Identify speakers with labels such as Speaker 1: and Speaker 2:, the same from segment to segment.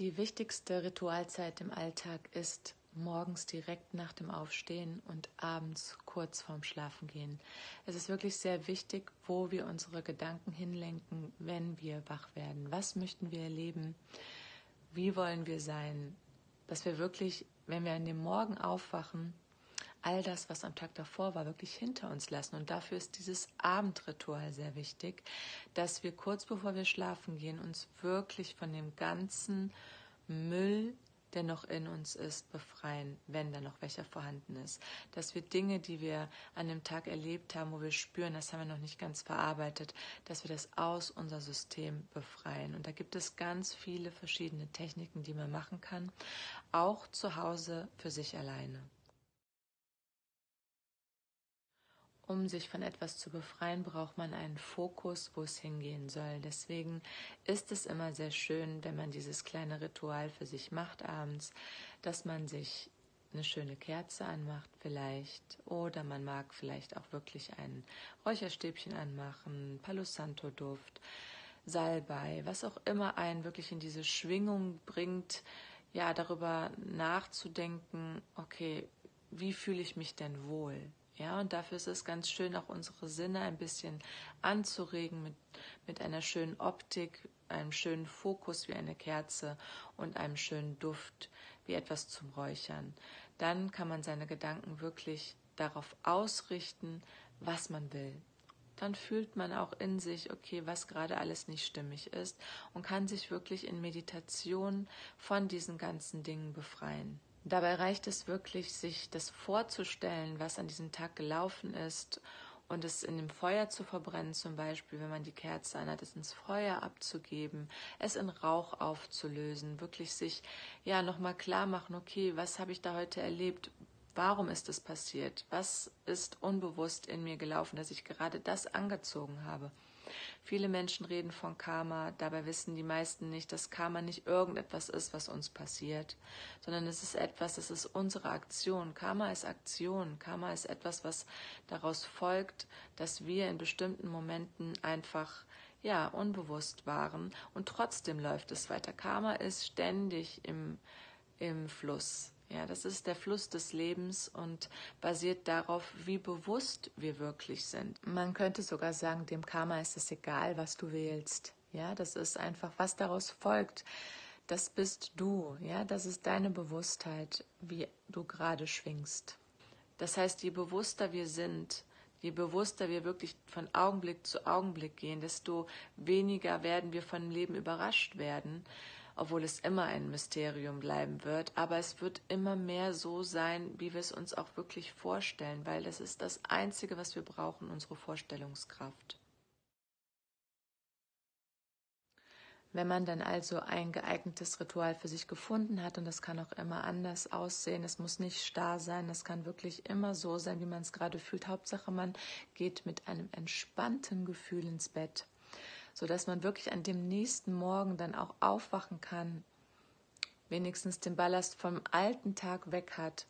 Speaker 1: Die wichtigste Ritualzeit im Alltag ist morgens direkt nach dem Aufstehen und abends kurz vorm Schlafengehen. Es ist wirklich sehr wichtig, wo wir unsere Gedanken hinlenken, wenn wir wach werden. Was möchten wir erleben? Wie wollen wir sein? Dass wir wirklich, wenn wir an dem Morgen aufwachen, all das, was am Tag davor war, wirklich hinter uns lassen. Und dafür ist dieses Abendritual sehr wichtig, dass wir kurz bevor wir schlafen gehen, uns wirklich von dem ganzen Müll, der noch in uns ist, befreien, wenn da noch welcher vorhanden ist. Dass wir Dinge, die wir an dem Tag erlebt haben, wo wir spüren, das haben wir noch nicht ganz verarbeitet, dass wir das aus unser System befreien. Und da gibt es ganz viele verschiedene Techniken, die man machen kann, auch zu Hause für sich alleine. Um sich von etwas zu befreien, braucht man einen Fokus, wo es hingehen soll. Deswegen ist es immer sehr schön, wenn man dieses kleine Ritual für sich macht abends, dass man sich eine schöne Kerze anmacht vielleicht oder man mag vielleicht auch wirklich ein Räucherstäbchen anmachen, Palo Santo Duft, Salbei, was auch immer einen wirklich in diese Schwingung bringt, ja, darüber nachzudenken, okay, wie fühle ich mich denn wohl? Ja, und dafür ist es ganz schön, auch unsere Sinne ein bisschen anzuregen mit, mit einer schönen Optik, einem schönen Fokus wie eine Kerze und einem schönen Duft wie etwas zum Räuchern. Dann kann man seine Gedanken wirklich darauf ausrichten, was man will. Dann fühlt man auch in sich, okay, was gerade alles nicht stimmig ist und kann sich wirklich in Meditation von diesen ganzen Dingen befreien. Dabei reicht es wirklich, sich das vorzustellen, was an diesem Tag gelaufen ist und es in dem Feuer zu verbrennen, zum Beispiel, wenn man die Kerze anhat, es ins Feuer abzugeben, es in Rauch aufzulösen, wirklich sich ja nochmal klar machen, okay, was habe ich da heute erlebt? Warum ist es passiert? Was ist unbewusst in mir gelaufen, dass ich gerade das angezogen habe? Viele Menschen reden von Karma, dabei wissen die meisten nicht, dass Karma nicht irgendetwas ist, was uns passiert, sondern es ist etwas, das ist unsere Aktion. Karma ist Aktion. Karma ist etwas, was daraus folgt, dass wir in bestimmten Momenten einfach ja, unbewusst waren und trotzdem läuft es weiter. Karma ist ständig im, im Fluss. Ja, das ist der Fluss des Lebens und basiert darauf, wie bewusst wir wirklich sind. Man könnte sogar sagen, dem Karma ist es egal, was du wählst. Ja, das ist einfach, was daraus folgt. Das bist du. Ja, das ist deine Bewusstheit, wie du gerade schwingst. Das heißt, je bewusster wir sind, je bewusster wir wirklich von Augenblick zu Augenblick gehen, desto weniger werden wir von dem Leben überrascht werden obwohl es immer ein Mysterium bleiben wird, aber es wird immer mehr so sein, wie wir es uns auch wirklich vorstellen, weil das ist das Einzige, was wir brauchen, unsere Vorstellungskraft. Wenn man dann also ein geeignetes Ritual für sich gefunden hat, und das kann auch immer anders aussehen, es muss nicht starr sein, das kann wirklich immer so sein, wie man es gerade fühlt. Hauptsache, man geht mit einem entspannten Gefühl ins Bett sodass man wirklich an dem nächsten Morgen dann auch aufwachen kann, wenigstens den Ballast vom alten Tag weg hat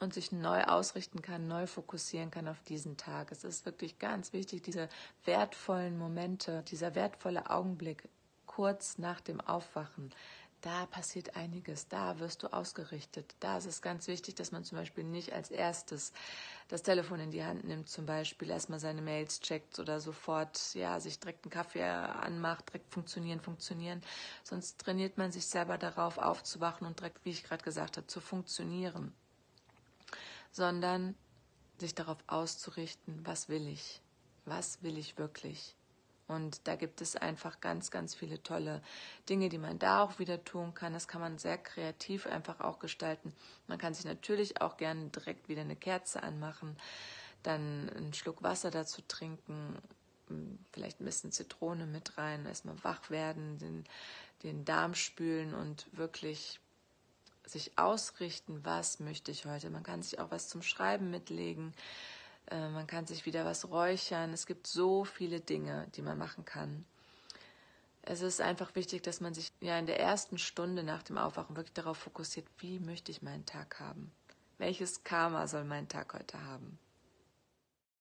Speaker 1: und sich neu ausrichten kann, neu fokussieren kann auf diesen Tag. Es ist wirklich ganz wichtig, diese wertvollen Momente, dieser wertvolle Augenblick kurz nach dem Aufwachen, da passiert einiges, da wirst du ausgerichtet. Da ist es ganz wichtig, dass man zum Beispiel nicht als erstes das Telefon in die Hand nimmt, zum Beispiel erstmal seine Mails checkt oder sofort ja sich direkt einen Kaffee anmacht, direkt funktionieren, funktionieren. Sonst trainiert man sich selber darauf, aufzuwachen und direkt, wie ich gerade gesagt habe, zu funktionieren. Sondern sich darauf auszurichten, was will ich? Was will ich wirklich? Und da gibt es einfach ganz, ganz viele tolle Dinge, die man da auch wieder tun kann. Das kann man sehr kreativ einfach auch gestalten. Man kann sich natürlich auch gerne direkt wieder eine Kerze anmachen, dann einen Schluck Wasser dazu trinken, vielleicht ein bisschen Zitrone mit rein, erstmal wach werden, den, den Darm spülen und wirklich sich ausrichten, was möchte ich heute. Man kann sich auch was zum Schreiben mitlegen. Äh, man kann sich wieder was räuchern. Es gibt so viele Dinge, die man machen kann. Es ist einfach wichtig, dass man sich ja in der ersten Stunde nach dem Aufwachen wirklich darauf fokussiert, wie möchte ich meinen Tag haben? Welches Karma soll mein Tag heute haben?